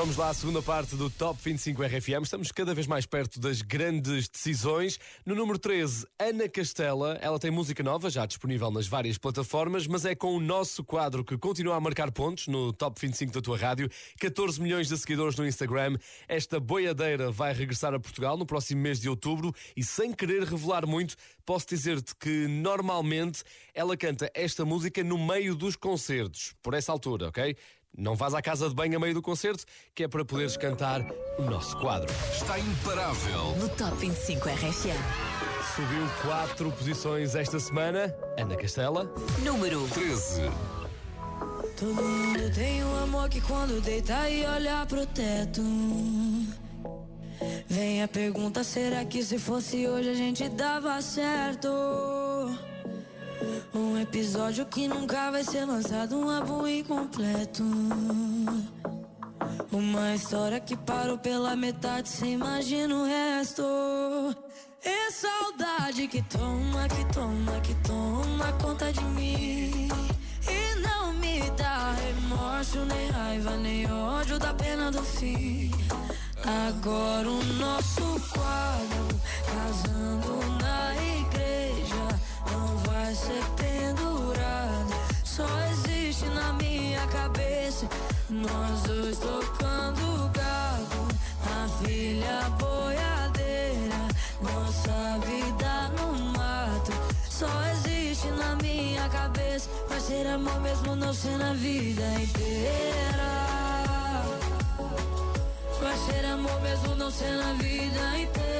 Vamos lá à segunda parte do Top 25 RFM. Estamos cada vez mais perto das grandes decisões. No número 13, Ana Castela. Ela tem música nova, já disponível nas várias plataformas, mas é com o nosso quadro que continua a marcar pontos no Top 25 da tua rádio. 14 milhões de seguidores no Instagram. Esta boiadeira vai regressar a Portugal no próximo mês de outubro e, sem querer revelar muito, posso dizer-te que normalmente ela canta esta música no meio dos concertos, por essa altura, ok? Não vás à casa de banho a meio do concerto, que é para poderes cantar o nosso quadro. Está imparável. No Top 25 RFM. Subiu quatro posições esta semana. Ana Castela. Número 13. Todo mundo tem um amor que quando deita e olha pro teto. Vem a pergunta: será que se fosse hoje a gente dava certo? Um episódio que nunca vai ser lançado, um álbum incompleto. Uma história que parou pela metade, cê imagina o resto. É saudade que toma, que toma, que toma conta de mim. E não me dá remorso, nem raiva, nem ódio da pena do fim. Agora o nosso quadro, casando nós dois tocando gado. A filha boiadeira, nossa vida no mato. Só existe na minha cabeça, vai ser amor mesmo não ser na vida inteira. Vai ser amor mesmo não ser na vida inteira.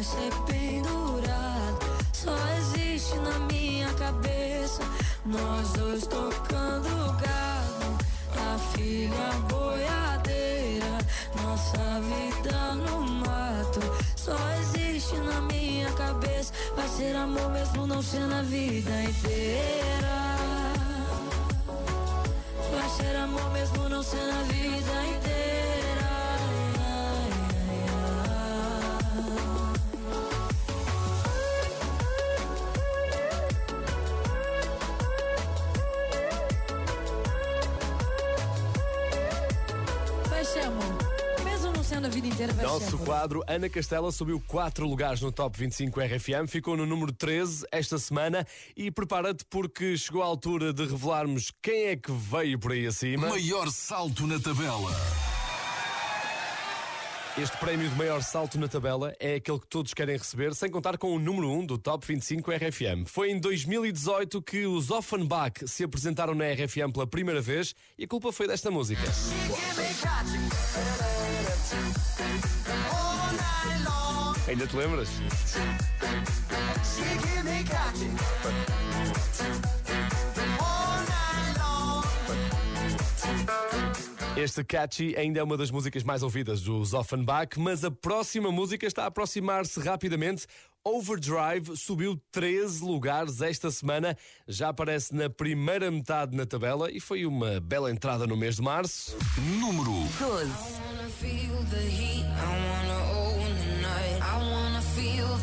vai ser pendurado. Só existe na minha cabeça, nós dois tocando gado. A filha boiadeira, nossa vida no mato. Só existe na minha cabeça, vai ser amor mesmo não ser na vida inteira. Vai ser amor mesmo não ser na vida inteira. Nosso quadro, Ana Castela subiu quatro lugares no Top 25 RFM, ficou no número 13 esta semana e prepara-te porque chegou a altura de revelarmos quem é que veio por aí acima. Maior salto na tabela. Este prémio de maior salto na tabela é aquele que todos querem receber, sem contar com o número 1 do Top 25 RFM. Foi em 2018 que os Offenbach se apresentaram na RFM pela primeira vez e a culpa foi desta música. Ainda te lembras? Este Catchy ainda é uma das músicas mais ouvidas dos Offenbach, mas a próxima música está a aproximar-se rapidamente. Overdrive subiu 13 lugares esta semana, já aparece na primeira metade na tabela e foi uma bela entrada no mês de março. Número 12.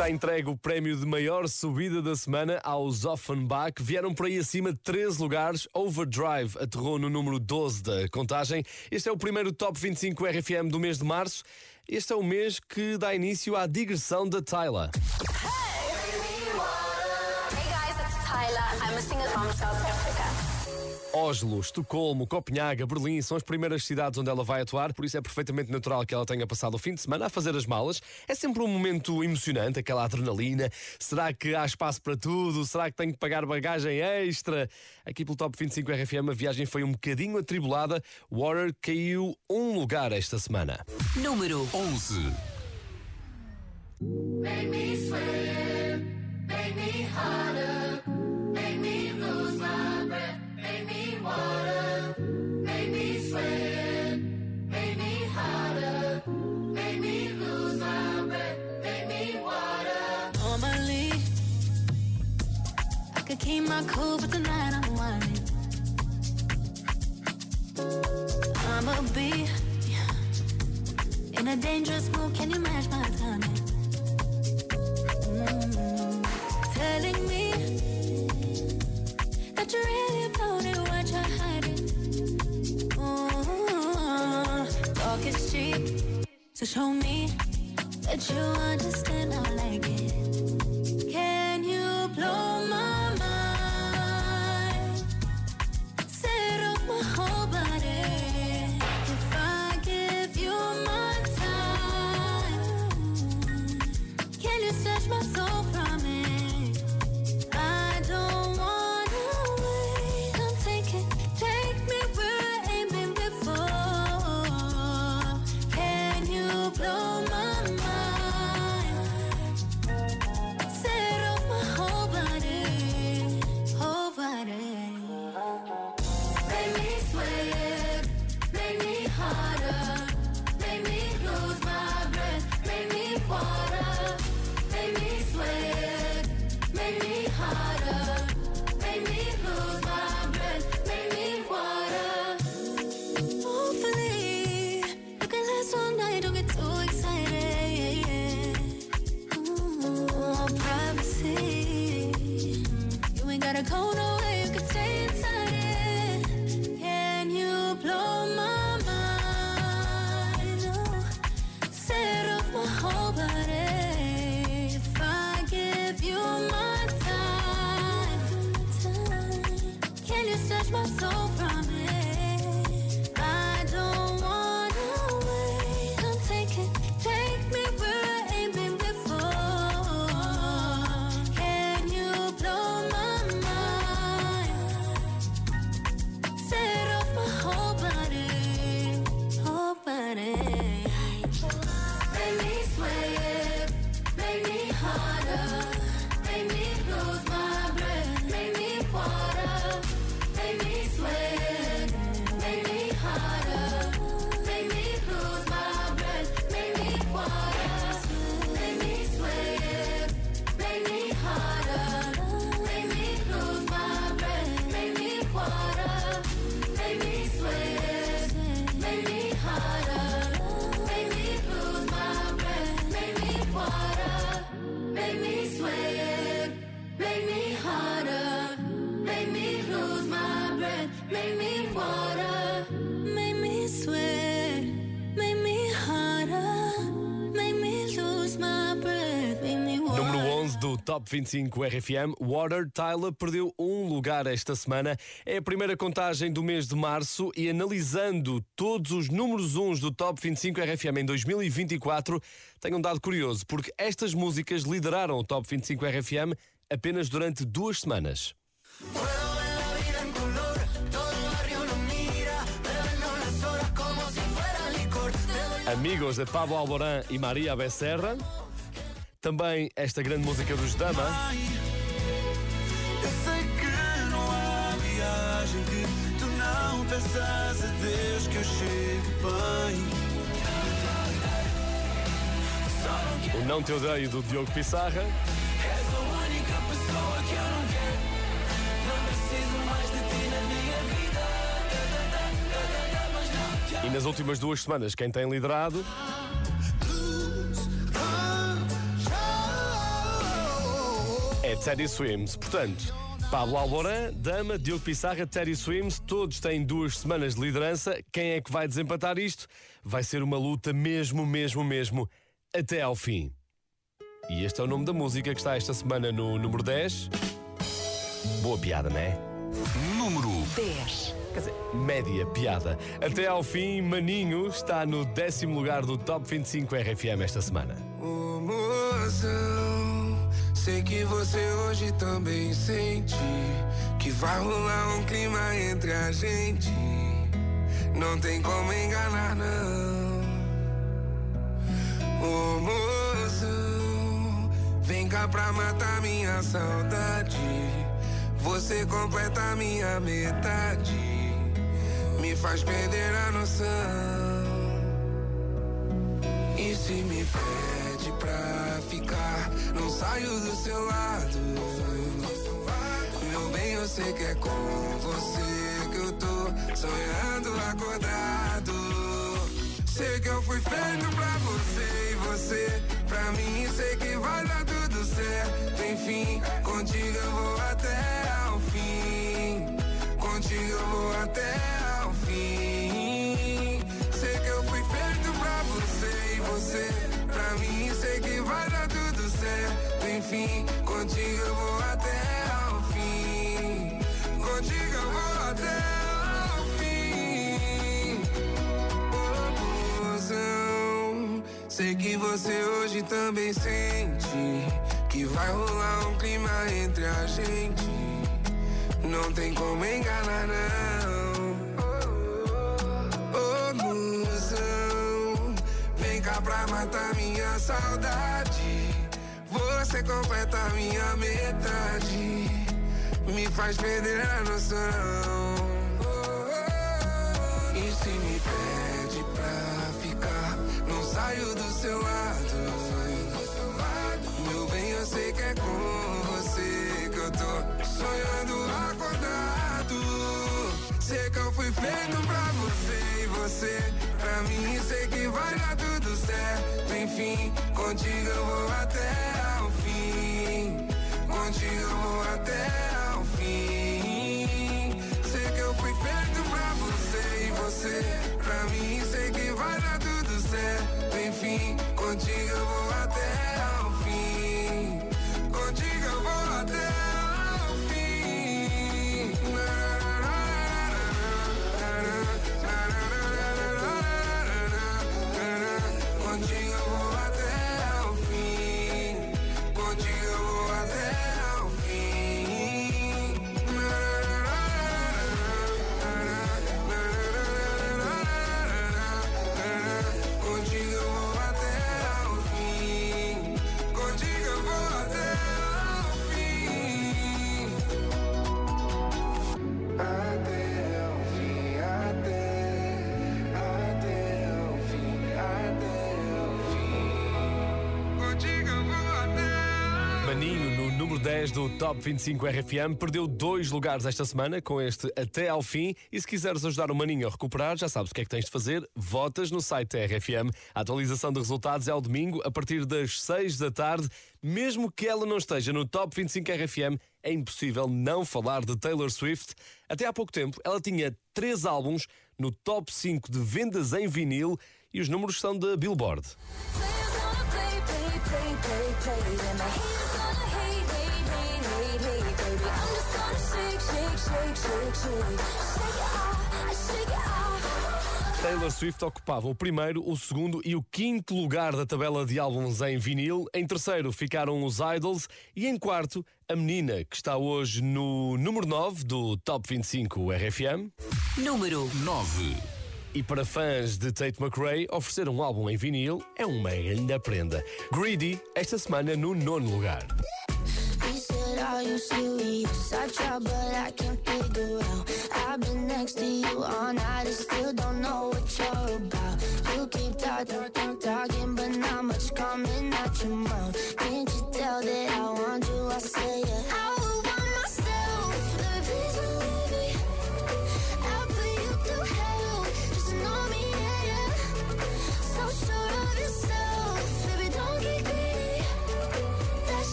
Está entregue o prémio de maior subida da semana aos Offenbach. Vieram por aí acima 13 lugares. Overdrive aterrou no número 12 da contagem. Este é o primeiro Top 25 RFM do mês de março. Este é o mês que dá início à digressão da Tyler. Hey guys, it's Tyler. I'm a singer from South. Oslo, Estocolmo, Copenhaga, Berlim são as primeiras cidades onde ela vai atuar, por isso é perfeitamente natural que ela tenha passado o fim de semana a fazer as malas. É sempre um momento emocionante, aquela adrenalina. Será que há espaço para tudo? Será que tenho que pagar bagagem extra? Aqui pelo Top 25 RFM a viagem foi um bocadinho atribulada. Water caiu um lugar esta semana. Número 11. Make me sweat, make me harder, make me lose my breath, make me water, make me sweat, make me harder, make me lose my breath, make me water. Normally, I could keep my cool, but tonight I'm whining. I'm a bee in a dangerous mood. Can you match my better go away. Top 25 RFM, Water Tyler perdeu um lugar esta semana. É a primeira contagem do mês de março e analisando todos os números 1 do Top 25 RFM em 2024, tem um dado curioso, porque estas músicas lideraram o Top 25 RFM apenas durante duas semanas. Amigos de Pablo Alborán e Maria Becerra. Também esta grande música dos Dama. Eu sei que não há viagem que tu não peças a Deus que eu chegue bem. O Não Te Odeio do Diogo Pissarra. És a única pessoa que eu não quero. Não preciso mais de ti na minha vida. E nas últimas duas semanas, quem tem liderado Teddy Swims. Portanto, Pablo Alborán, Dama, Diogo Pissarra, Teddy Swims, todos têm duas semanas de liderança. Quem é que vai desempatar isto? Vai ser uma luta mesmo, mesmo, mesmo, até ao fim. E este é o nome da música que está esta semana no número 10. Boa piada, não é? Número 10. Quer dizer, média piada. Até ao fim, Maninho está no décimo lugar do Top 25 RFM esta semana. Mozão, sei que você hoje também sente que vai rolar um clima entre a gente. Não tem como enganar, não. Ô mozão, vem cá pra matar minha saudade. Você completa minha metade, me faz perder a noção. E se me ficar, não saio do seu lado. Meu bem, eu sei que é com você que eu tô sonhando acordado. Sei que eu fui feito pra você e você pra mim. Sei que vai dar tudo certo. Enfim, contigo eu vou até ao fim. Contigo eu vou até ao fim. Enfim, contigo eu vou até ao fim. Contigo eu vou até ao fim. Mozão, Sei que você hoje também sente que vai rolar um clima entre a gente. Não tem como enganar, não. Ô, mozão, vem cá pra matar minha saudade. Você completa minha metade, me faz perder a noção. E se me pede pra ficar, não saio do seu lado. Meu bem, eu sei que é com você que eu tô sonhando acordado. Sei que eu fui feito pra você e você pra mim. Sei que vai dar tudo certo. Enfim, contigo eu vou até até ao fim. Sei que eu fui feito pra você e você pra mim. Sei que vai dar tudo certo. Enfim, contigo eu vou do Top 25 RFM. Perdeu dois lugares esta semana com este até ao fim. E se quiseres ajudar o Maninho a recuperar, já sabes o que é que tens de fazer. Votas no site da RFM. A atualização de resultados é ao domingo, a partir das 6 da tarde. Mesmo que ela não esteja no Top 25 RFM, é impossível não falar de Taylor Swift. Até há pouco tempo, ela tinha três álbuns no Top 5 de vendas em vinil e os números são da Billboard. Taylor Swift ocupava o primeiro, o segundo e o quinto lugar da tabela de álbuns em vinil. Em terceiro ficaram os Idols e em quarto a menina que está hoje no número 9 do Top 25 RFM. Número 9. E para fãs de Tate McRae, oferecer um álbum em vinil é uma grande prenda. Greedy, esta semana no nono lugar. Are you serious? I try, but I can't figure out. I've been next to you all night and still don't know what you're about. You keep talking, talk, talking, but not much coming out your mouth. Can't you tell that I want you? I say yeah. I would want myself, me. I'll put you through hell, just know me, yeah, yeah. So sure of yourself,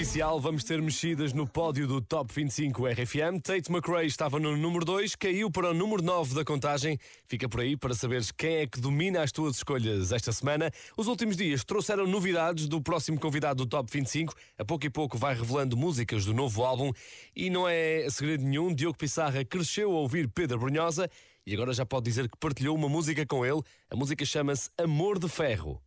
Oficial, vamos ter mexidas no pódio do Top 25 RFM. Tate McRae estava no número 2, caiu para o número 9 da contagem. Fica por aí para saberes quem é que domina as tuas escolhas esta semana. Os últimos dias trouxeram novidades do próximo convidado do Top 25. A pouco e pouco vai revelando músicas do novo álbum. E não é segredo nenhum, Diogo Pissarra cresceu a ouvir Pedro Brunhosa e agora já pode dizer que partilhou uma música com ele. A música chama-se Amor de Ferro.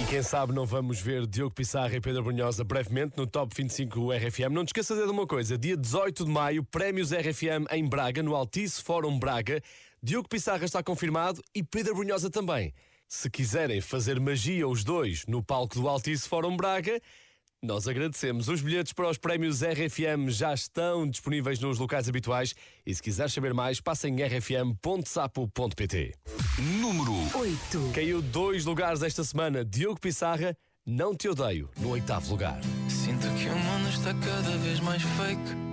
E quem sabe não vamos ver Diogo Pissarra e Pedro Brunhosa brevemente no Top 25 RFM. Não te esqueças de uma coisa, dia 18 de maio, Prémios RFM em Braga, no Altice Fórum Braga. Diogo Pissarra está confirmado e Pedro Brunhosa também. Se quiserem fazer magia os dois no palco do Altice Fórum Braga, nós agradecemos. Os bilhetes para os prémios RFM já estão disponíveis nos locais habituais e se quiser saber mais, passa em rfm.sapo.pt. Número 8. Caiu dois lugares esta semana. Diogo Pissarra, Não Te Odeio, no oitavo lugar. Sinto que o mundo está cada vez mais fake.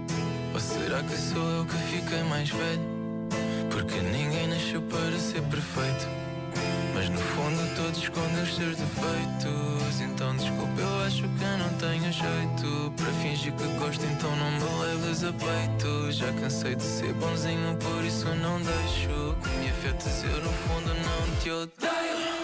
Ou será que sou eu que fiquei mais velho? Porque ninguém nasceu para ser perfeito. Mas no fundo todos escondem os seus defeitos. Então desculpa, eu acho que não tenho jeito. Para fingir que gosto, então não me leves a peito. Já cansei de ser bonzinho, por isso não deixo que me afetes. Eu no fundo não te odeio.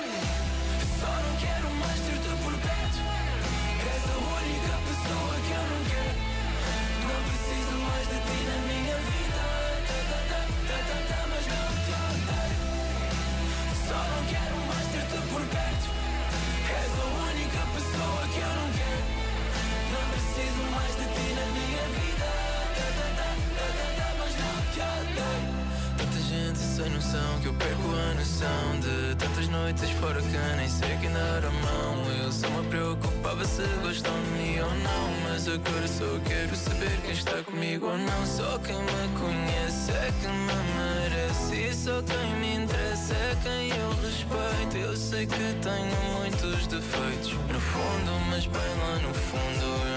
Não. Só quem me conhece é que me merece. E só quem me interessa é quem eu respeito. Eu sei que tenho muitos defeitos. No fundo, mas bem lá no fundo,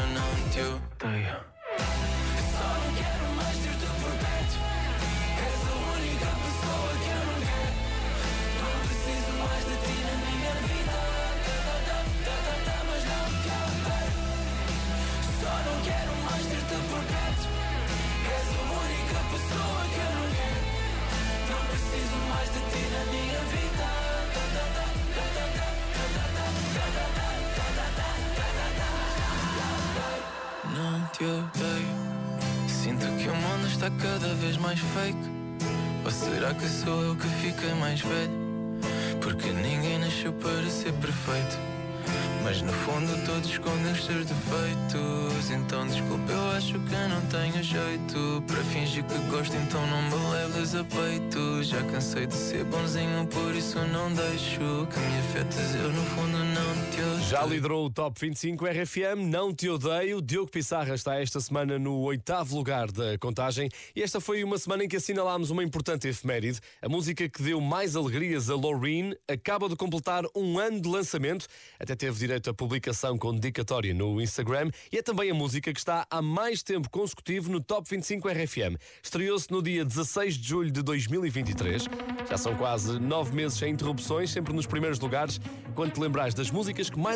mais velho? Porque ninguém nasceu para ser perfeito. Mas no fundo todos escondem os seus defeitos. Então desculpa, eu acho que não tenho jeito. Para fingir que gosto, então não me leves a peito. Já cansei de ser bonzinho, por isso não deixo que me afetes. Eu no fundo. Já liderou o Top 25 RFM, Não Te Odeio. Diogo Pissarra está esta semana no oitavo lugar da contagem e esta foi uma semana em que assinalámos uma importante efeméride. A música que deu mais alegrias a Loreen acaba de completar um ano de lançamento, até teve direito a publicação com dedicatória no Instagram e é também a música que está há mais tempo consecutivo no Top 25 RFM. Estreou-se no dia 16 de julho de 2023. Já são quase nove meses sem interrupções, sempre nos primeiros lugares. Quando te lembrares das músicas que mais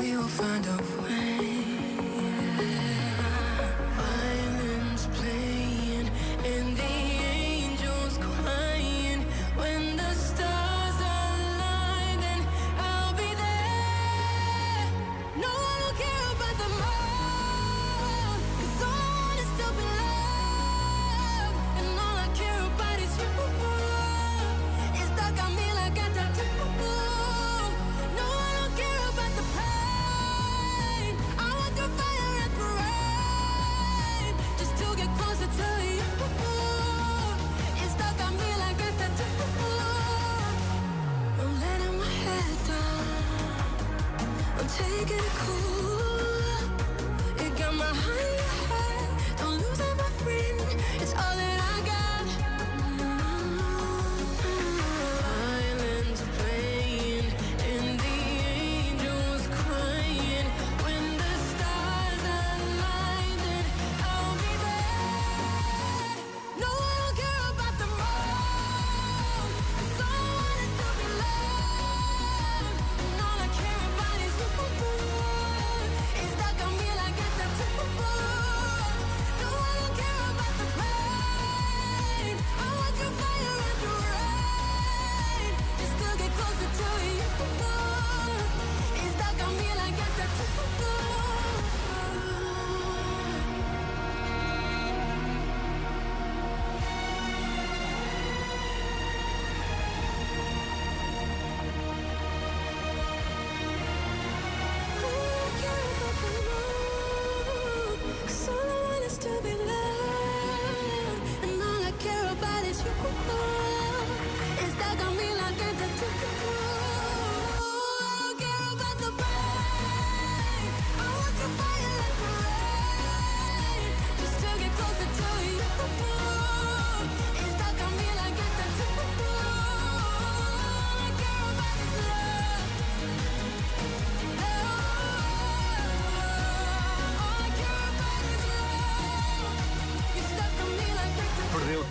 we will find a way.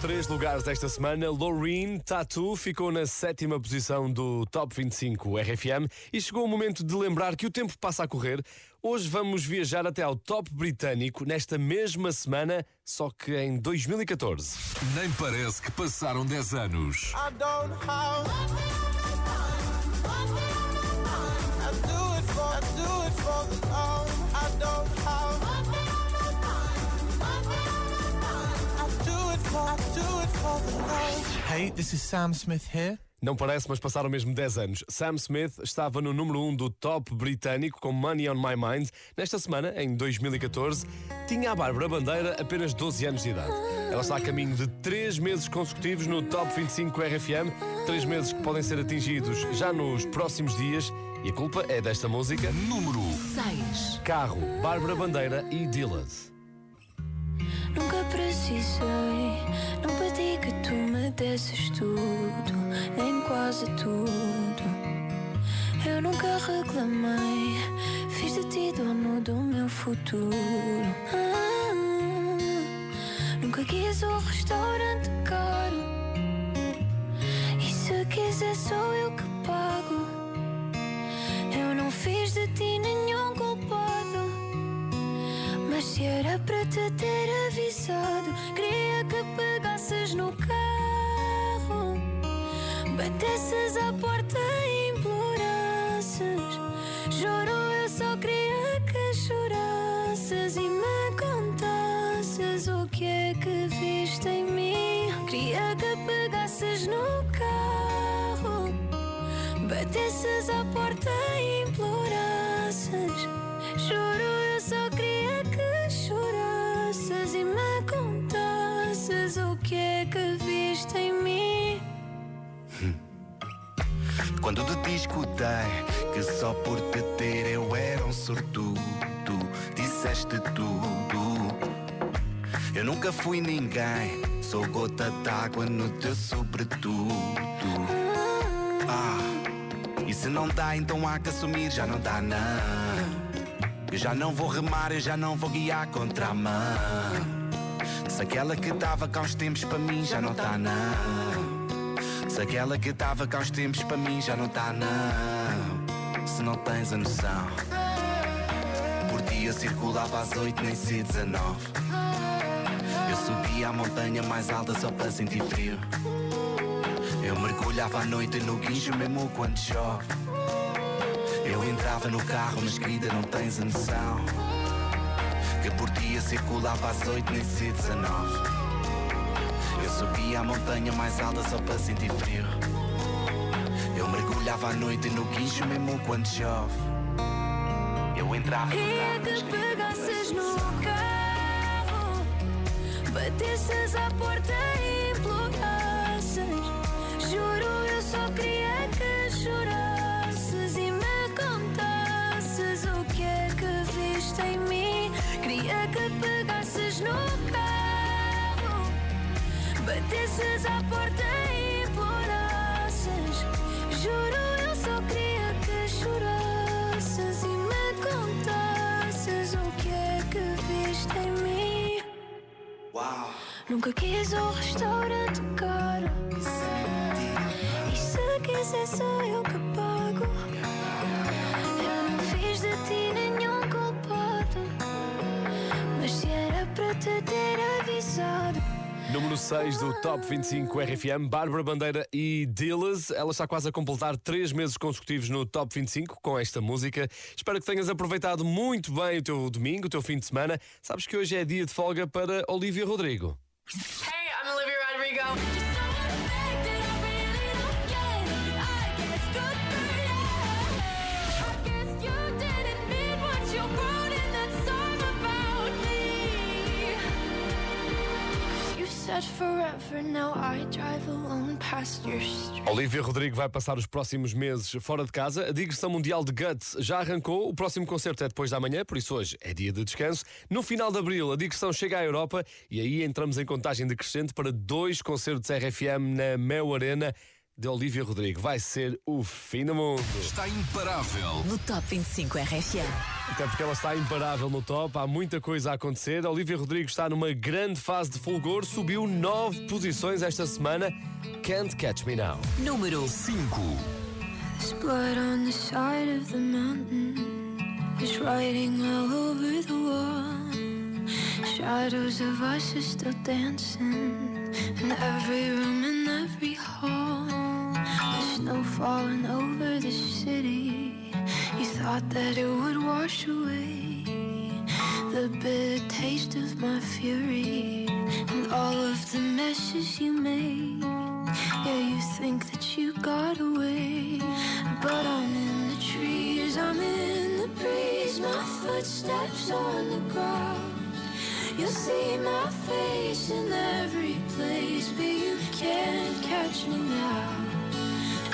Três lugares esta semana. Loreen Tattoo ficou na sétima posição do Top 25 RFM e chegou o momento de lembrar que o tempo passa a correr. Hoje vamos viajar até ao top britânico nesta mesma semana, só que em 2014. Nem parece que passaram 10 anos. I don't know Hey, this is Sam Smith here. Não parece, mas passaram mesmo 10 anos. Sam Smith estava no número 1 do top britânico com Money on My Mind. Nesta semana, em 2014, tinha a Bárbara Bandeira apenas 12 anos de idade. Ela está a caminho de 3 meses consecutivos no Top 25 RFM, 3 meses que podem ser atingidos já nos próximos dias. E a culpa é desta música. Número 6. Carro, Bárbara Bandeira e Dillard. Nunca precisei, não pedi que tu me desses tudo, nem quase tudo. Eu nunca reclamei, fiz de ti dono do meu futuro. Ah, nunca quis um restaurante caro, e se quiser sou eu que pago. Eu não fiz de ti nenhum culpado. Mas se era para te ter avisado, queria que pegasses no carro, batesses à porta Quando de ti escutei que só por te ter eu era um sortudo, disseste tudo. Eu nunca fui ninguém, sou gota d'água no teu sobretudo. Ah, e se não dá, então há que assumir, já não dá, não. Eu já não vou remar, eu já não vou guiar contra a mão. Se aquela que dava cá uns tempos para mim já não tá não. Aquela que dava cá uns tempos para mim já não tá não. Se não tens a noção. Por dia circulava às oito, nem se 19. Eu subia a montanha mais alta só para sentir frio. Eu mergulhava à noite no guincho mesmo quando chove. Eu entrava no carro, mas querida, não tens a noção. Que por dia circulava às oito, nem se 19. Eu subia a montanha mais alta só para sentir frio. Eu mergulhava à noite no guincho mesmo quando chove. Eu entrava Queria que pegasses no carro, batesses à porta e implorasses. Juro, eu só queria que chorasses e me contasses o que é que viste em mim. Queria que pegasses no carro, batesses à porta e implorasses. Juro, eu só queria que chorasses e me contasses o que é que viste em mim. Uau! Nunca quis um restaurante caro. E se quiser, sou eu que pago. Eu não fiz de ti nenhum culpado. Mas se era para te ter avisado. Número 6 do Top 25 RFM, Bárbara Bandeira e Dillas. Ela está quase a completar 3 meses consecutivos no Top 25 com esta música. Espero que tenhas aproveitado muito bem o teu domingo, o teu fim de semana. Sabes que hoje é dia de folga para Olivia Rodrigo. Hey, I'm Olivia Rodrigo. Olivia Rodrigo vai passar os próximos meses fora de casa. A digressão mundial de Guts já arrancou. O próximo concerto é depois da manhã, por isso hoje é dia de descanso. No final de abril, a digressão chega à Europa e aí entramos em contagem decrescente para dois concertos RFM na Mel Arena de Olivia Rodrigo. Vai ser o fim do mundo. Está imparável. No Top 25 RFM. Até porque ela está imparável no top, há muita coisa a acontecer. Olivia Rodrigo está numa grande fase de fulgor, subiu nove posições esta semana. Can't Catch Me Now. Número 5. There's blood on the side of the mountain. There's writing all over the wall. Shadows of us are still dancing in every room in every hall. Snow falling over the city. You thought that it would wash away. the bitter taste of my fury and all of the messes you made. Yeah, you think that you got away, but I'm in the trees, I'm in the breeze, my footsteps on the ground. You'll see my face in every place, but you can't catch me now.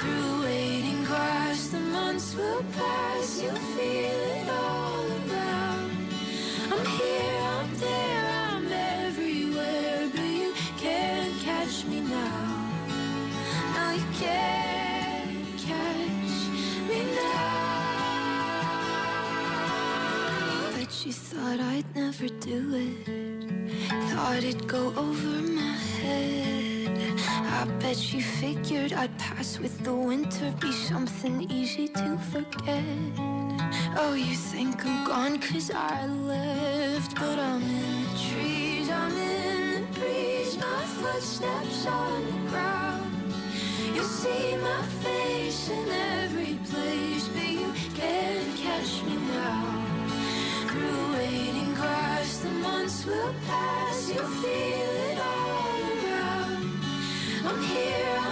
Through waiting grass, the months will pass, you'll feel it all around. I'm here, I'm there, I'm everywhere, but you can't catch me now. No, you can't catch me now. Bet you thought I'd never do it. Thought it'd go over my head. I bet you figured I'd pass with the winter, be something easy to forget. Oh, you think I'm gone cause I left, but I'm in the trees, I'm in the breeze, my footsteps on the ground. You'll see my face in every place, but you can't catch me now. Through waiting grass, the months will pass, you'll feel. I'm here,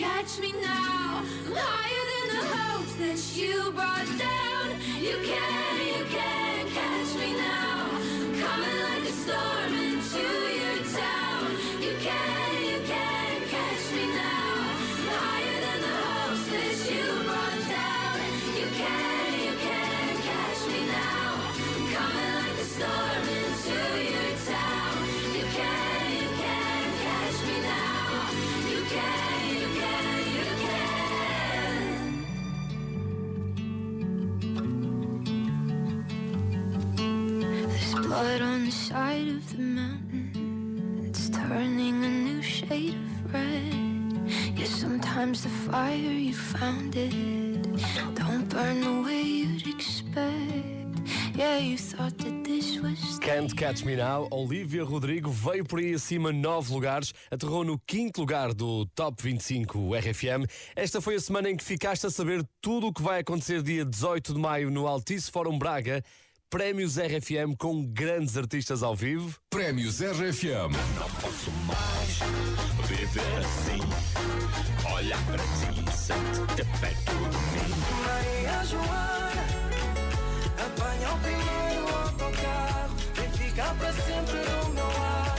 catch me now. I'm higher than the hopes that you brought down. You can't, you can't catch me now. Coming like a storm blood on the side of the mountain. It's turning a new shade of red. Yeah, sometimes the fire you found it don't burn the way you'd expect. Can't Catch Me Now, Olivia Rodrigo veio por aí acima nove lugares, aterrou no quinto lugar do Top 25 RFM. Esta foi a semana em que ficaste a saber tudo o que vai acontecer dia 18 de maio no Altice Fórum Braga. Prémios RFM com grandes artistas ao vivo. Prémios RFM. Não posso mais viver assim. Olhar para ti sem te ter perto de mim. Maria Joana, apanha o primeiro autocarro. Vem ficar para sempre no meu lado.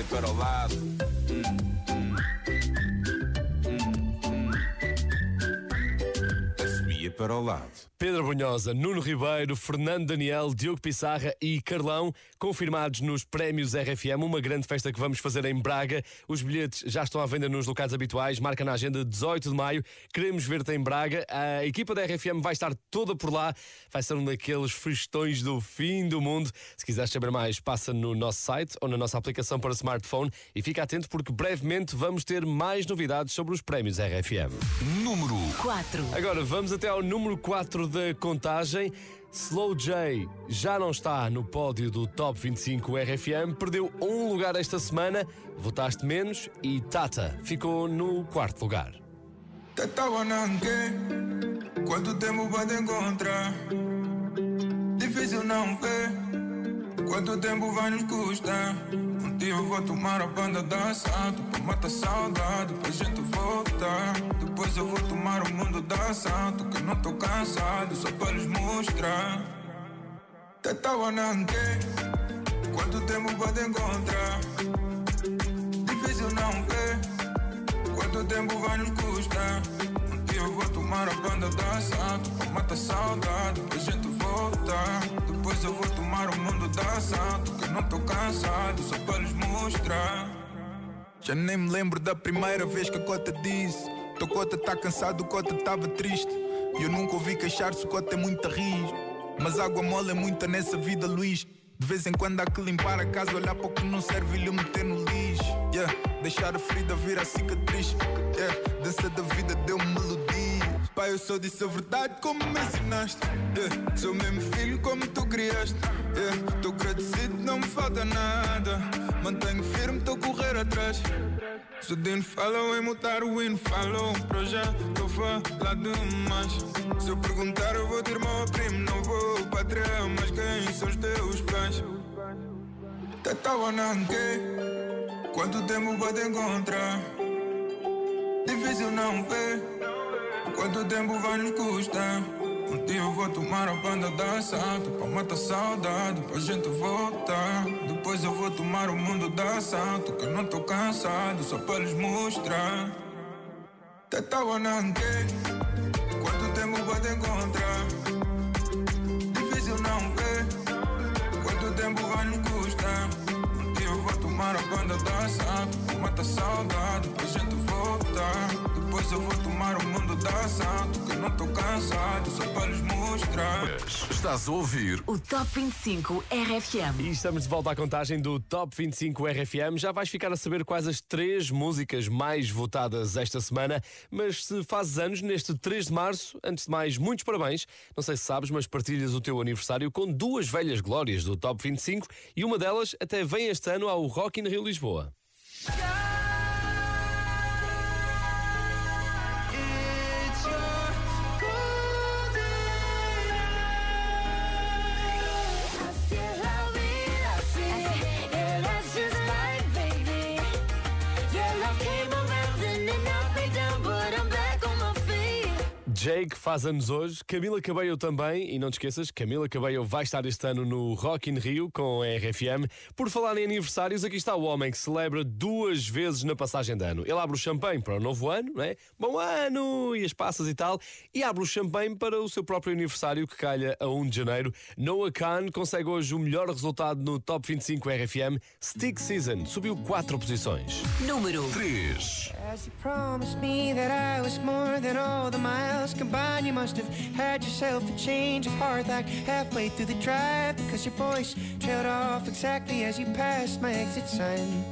Desvia para o lado. Desvia para o lado. Pedro Brunhosa, Nuno Ribeiro, Fernando Daniel, Diogo Pissarra e Carlão, confirmados nos Prémios RFM, uma grande festa que vamos fazer em Braga. Os bilhetes já estão à venda nos locais habituais, marca na agenda 18 de maio. Queremos ver-te em Braga. A equipa da RFM vai estar toda por lá. Vai ser um daqueles festões do fim do mundo. Se quiseres saber mais, passa no nosso site ou na nossa aplicação para smartphone e fica atento porque brevemente vamos ter mais novidades sobre os Prémios RFM. Número 4. Agora vamos até ao número 4 da contagem. Slow J já não está no pódio do Top 25 RFM, perdeu um lugar esta semana, votaste menos e Tata ficou no quarto lugar. Te quanto tempo pode encontrar? Difícil não ver, quanto tempo vai nos custar? Um dia eu vou tomar a banda da assalto Pra matar saudade, pra gente voltar Depois eu vou tomar o mundo da assalto Que não tô cansado, só para lhes mostrar Te nanque, quanto tempo pode encontrar? Difícil não ver, quanto tempo vai nos custar? Eu vou tomar a banda da assalto Pra matar saudade, pra gente voltar Depois eu vou tomar o mundo da assalto Que não tô cansado, só para lhes mostrar. Já nem me lembro da primeira vez que a cota disse Teu cota tá cansado, cota tava triste. E eu nunca ouvi queixar-se, cota é muito rijo Mas água mole é muita nessa vida, Luís de vez em quando há que limpar a casa, olhar para o que não serve e lhe meter no lixo. Yeah, deixar a ferida vir a cicatriz. Yeah, dança da vida deu-me melodia. Pai, eu só disse a verdade como me ensinaste. Yeah, sou mesmo filho como tu criaste. Yeah, tô agradecido, não me falta nada. Mantenho firme, tô a correr atrás. Se o Dino falou em mudar o hino, falou para já, tô falar demais. Se eu perguntar, eu vou ter irmão primo, não vou patrão, mas quem são os teus pais? Tata Wananke, quanto tempo pode encontrar? Difícil não ver, quanto tempo vai nos custar? Um dia eu vou tomar a banda da assalto Pra matar saudade, pra gente voltar Depois eu vou tomar o mundo da assalto Que eu não tô cansado, só para lhes mostrar Teta Wananke Quanto tempo pode encontrar? Difícil não ver Quanto tempo vai nos custar? Um dia eu vou tomar a banda da assalto Pra matar saudade, pra gente voltar Depois eu vou tomar o mundo da assalto Que eu não tô cansado, só para lhes mostrar Estás a ouvir O Top 25 RFM. E estamos de volta à contagem do Top 25 RFM. Já vais ficar a saber quais as três músicas mais votadas esta semana. Mas se fazes anos neste 3 de março, antes de mais, muitos parabéns. Não sei se sabes, mas partilhas o teu aniversário com duas velhas glórias do Top 25 e uma delas até vem este ano ao Rock in Rio Lisboa. Shine! Jake faz anos hoje, Camila Cabello também, e não te esqueças, Camila Cabello vai estar este ano no Rock in Rio com a RFM. Por falar em aniversários, aqui está o homem que celebra duas vezes na passagem de ano. Ele abre o champanhe para o novo ano, não é? Bom ano! E as passas e tal, e abre o champanhe para o seu próprio aniversário que calha a 1 de janeiro. Noah Khan consegue hoje o melhor resultado no Top 25 RFM. Stick Season subiu quatro posições. Número 3. As you promised me that I was more than all the miles combined, you must have had yourself a change of heart like halfway through the drive because your voice trailed off exactly as you passed my exit sign.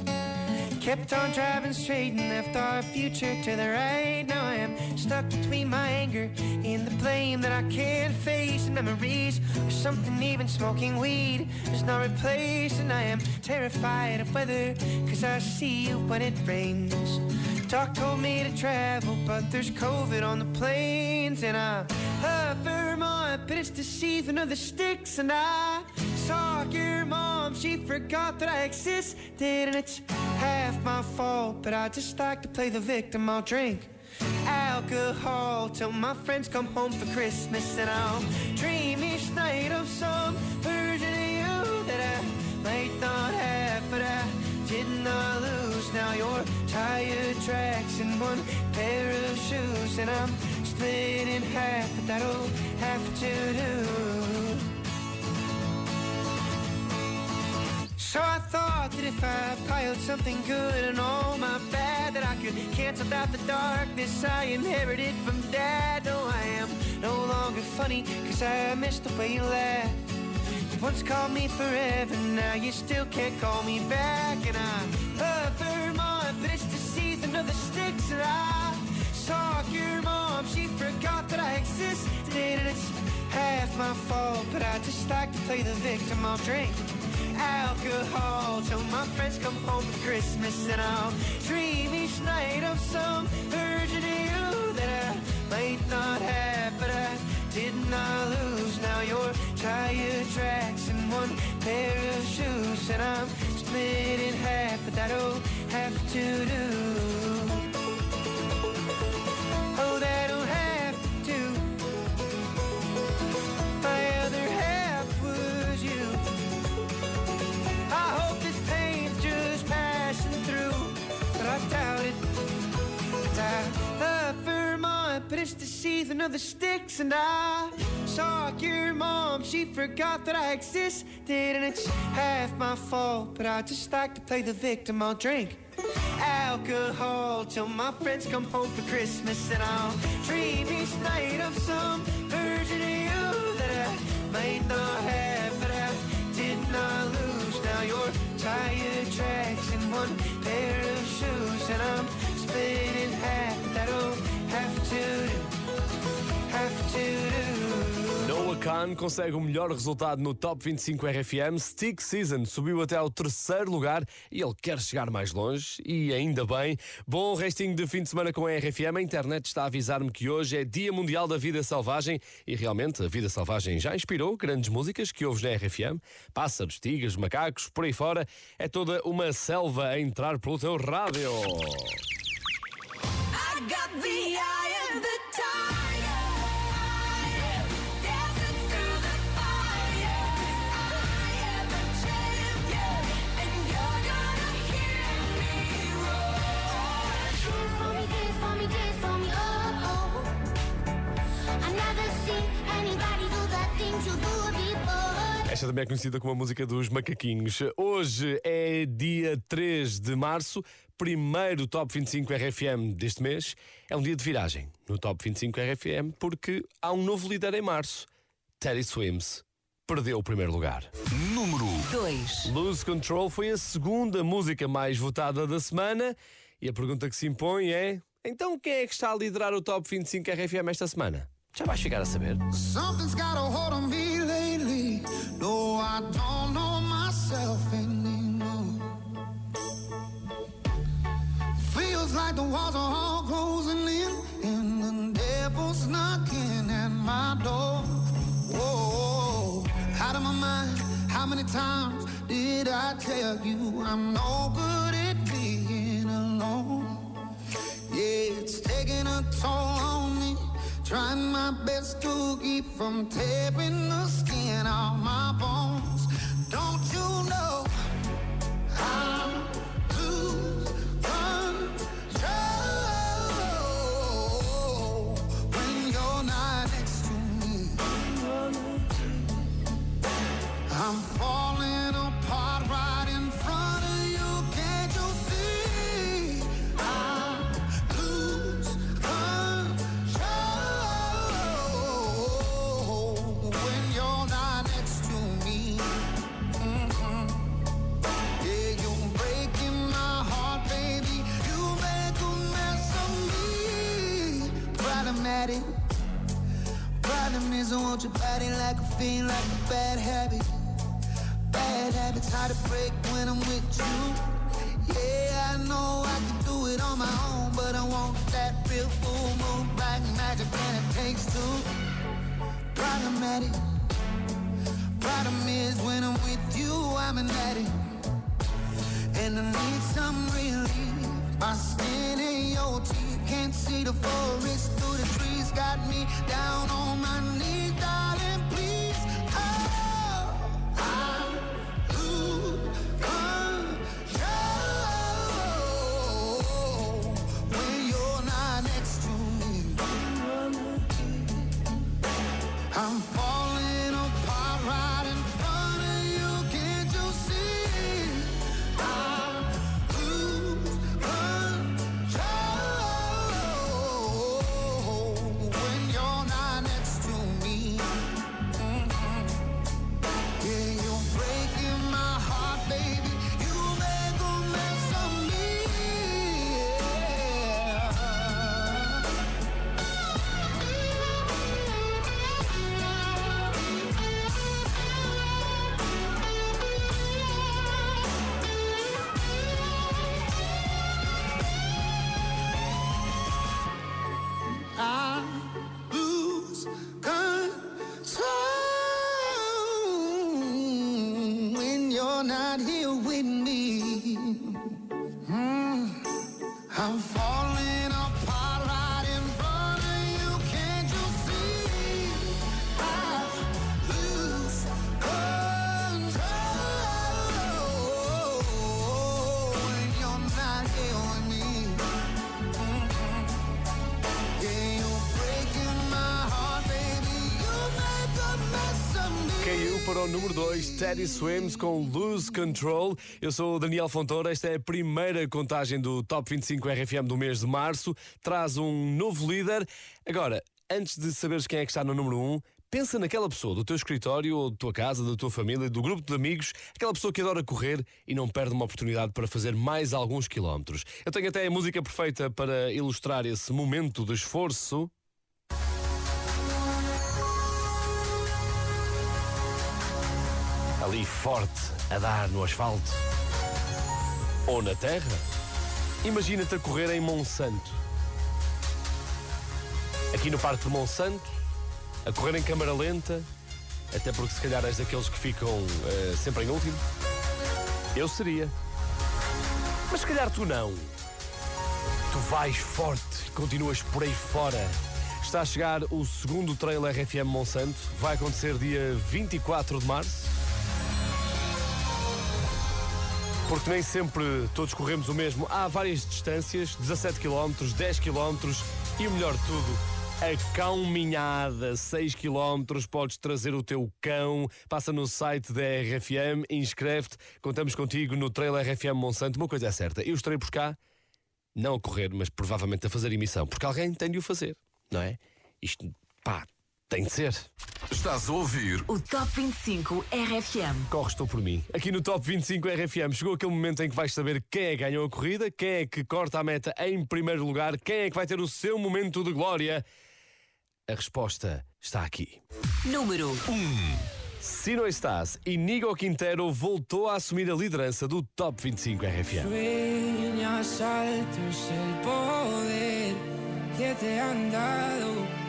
Kept on driving straight and left our future to the right. Now I am stuck between my anger and the blame that I can't face. And memories or something, even smoking weed is not replaced. And I am terrified of weather because I see you when it rains. Doc told me to travel, but there's COVID on the planes. And I love Vermont, but it's the season of the sticks. And I saw your mom, she forgot that I existed. And it's half my fault, but I just like to play the victim. I'll drink alcohol till my friends come home for Christmas. And I'll dream each night of some version of you that I might not have, but I did not I lose. Now your tire tracks and one pair of shoes, and I'm split in half, but that'll have to do. So I thought that if I piled something good and all my bad, that I could cancel out the darkness I inherited from dad. No, I am no longer funny, cause I missed the way you laughed. Once called me forever, now you still can't call me back. And I love Vermont, but it's the season of the sticks. I saw your mom, she forgot that I existed. And it's half my fault, but I just like to play the victim. I'll drink alcohol till my friends come home for Christmas. And I'll dream each night of some of you that I might not have, but I did not I lose. Now your tire tracks and one pair of shoes, and I'm split in half, but that'll have to do. Collection of the sticks, and I saw your mom. She forgot that I existed, and it's half my fault. But I just like to play the victim. I'll drink alcohol till my friends come home for Christmas, and I'll dream each night of some version of you that I might not have, but I did not lose. Now you're tire tracks and one pair of shoes, and I'm spinning half. That'll have to do. Noah Khan consegue o melhor resultado no Top 25 RFM. Stick Season subiu até ao terceiro lugar e ele quer chegar mais longe e ainda bem. Bom restinho de fim de semana com a RFM. A internet está a avisar-me que hoje é Dia Mundial da Vida Selvagem e realmente a vida selvagem já inspirou grandes músicas que ouves na RFM. Pássaros, tigres, macacos, por aí fora. É toda uma selva a entrar pelo teu rádio. I got the Esta também é conhecida como a música dos macaquinhos. Hoje é dia 3 de março, primeiro Top 25 RFM deste mês. É um dia de viragem no Top 25 RFM porque há um novo líder em março. Teddy Swims perdeu o primeiro lugar. Número 2. Lose Control foi a segunda música mais votada da semana e a pergunta que se impõe é: então quem é que está a liderar o Top 25 RFM esta semana? Já vais chegar a saber. Something's got a hold on me I don't know myself anymore. Feels like the walls are all closing in, and the devil's knocking at my door. Whoa, out of my mind. How many times did I tell you I'm no good at being alone? Yeah, it's taking a toll on me. Trying my best to keep from tearing the skin off my bones. Want your body like a fiend, like a bad habit. Bad habits hard to break when I'm with you. Yeah, I know I can do it on my own, but I want that real full moon, black magic, and it takes two. Problematic. Problem is, when I'm with you, I'm an addict. And I need some relief. My skin and your teeth can't see the forest. Got me down on my knees, darling. Please, oh, I lose control when you're not next to me. I'm Teddy Swims com Lose Control. Eu sou o Daniel Fontoura, esta é a primeira contagem do Top 25 RFM do mês de março. Traz um novo líder. Agora, antes de saberes quem é que está no número 1, Pensa naquela pessoa do teu escritório ou da tua casa, da tua família, do grupo de amigos, aquela pessoa que adora correr e não perde uma oportunidade para fazer mais alguns quilómetros. Eu tenho até a música perfeita para ilustrar esse momento de esforço. Ali forte, a dar no asfalto. Ou na terra. Imagina-te a correr em Monsanto. Aqui no Parque de Monsanto, a correr em câmara lenta, até porque se calhar és daqueles que ficam uh, sempre em último. Eu seria. Mas se calhar tu não. Tu vais forte continuas por aí fora. Está a chegar o segundo Trail RFM Monsanto. Vai acontecer dia 24 de março. Porque nem sempre todos corremos o mesmo. Há várias distâncias: 17 km, 10 km e o melhor de tudo a caminhada, 6 km, podes trazer o teu cão, passa no site da RFM, inscreve-te, contamos contigo no Trail RFM Monsanto. Uma coisa é certa, eu estarei por cá, não a correr, mas provavelmente a fazer emissão, porque alguém tem de o fazer, não é? Isto, pá, tem de ser. Estás a ouvir o Top 25 RFM. Corres tu por mim. Aqui no Top 25 RFM chegou aquele momento em que vais saber quem é que ganhou a corrida, quem é que corta a meta em primeiro lugar, quem é que vai ter o seu momento de glória. A resposta está aqui. Número 1. Um. Se não estás, Inigo Quintero voltou a assumir a liderança do Top 25 RFM. Sueñas altos el poder que te han dado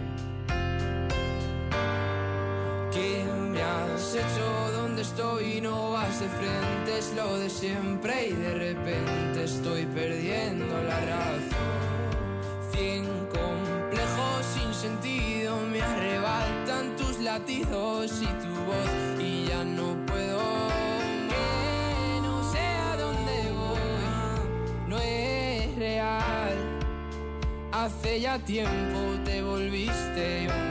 Me has hecho? ¿Dónde estoy? No vas de frente, es lo de siempre y de repente estoy perdiendo la razón. Cien complejos sin sentido me arrebatan tus latidos y tu voz y ya no puedo. Que no sé a voy, no es real. Hace ya tiempo te volviste uno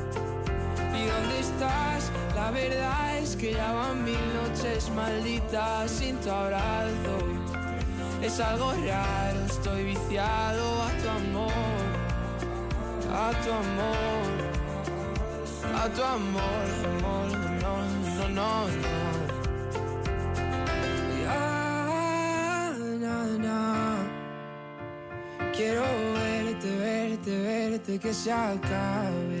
La verdad es que ya van mil noches malditas sin tu abrazo. Es algo raro, estoy viciado a tu amor, a tu amor, a tu amor, amor, no, no, no, no. Quiero verte, verte, verte, que se acabe.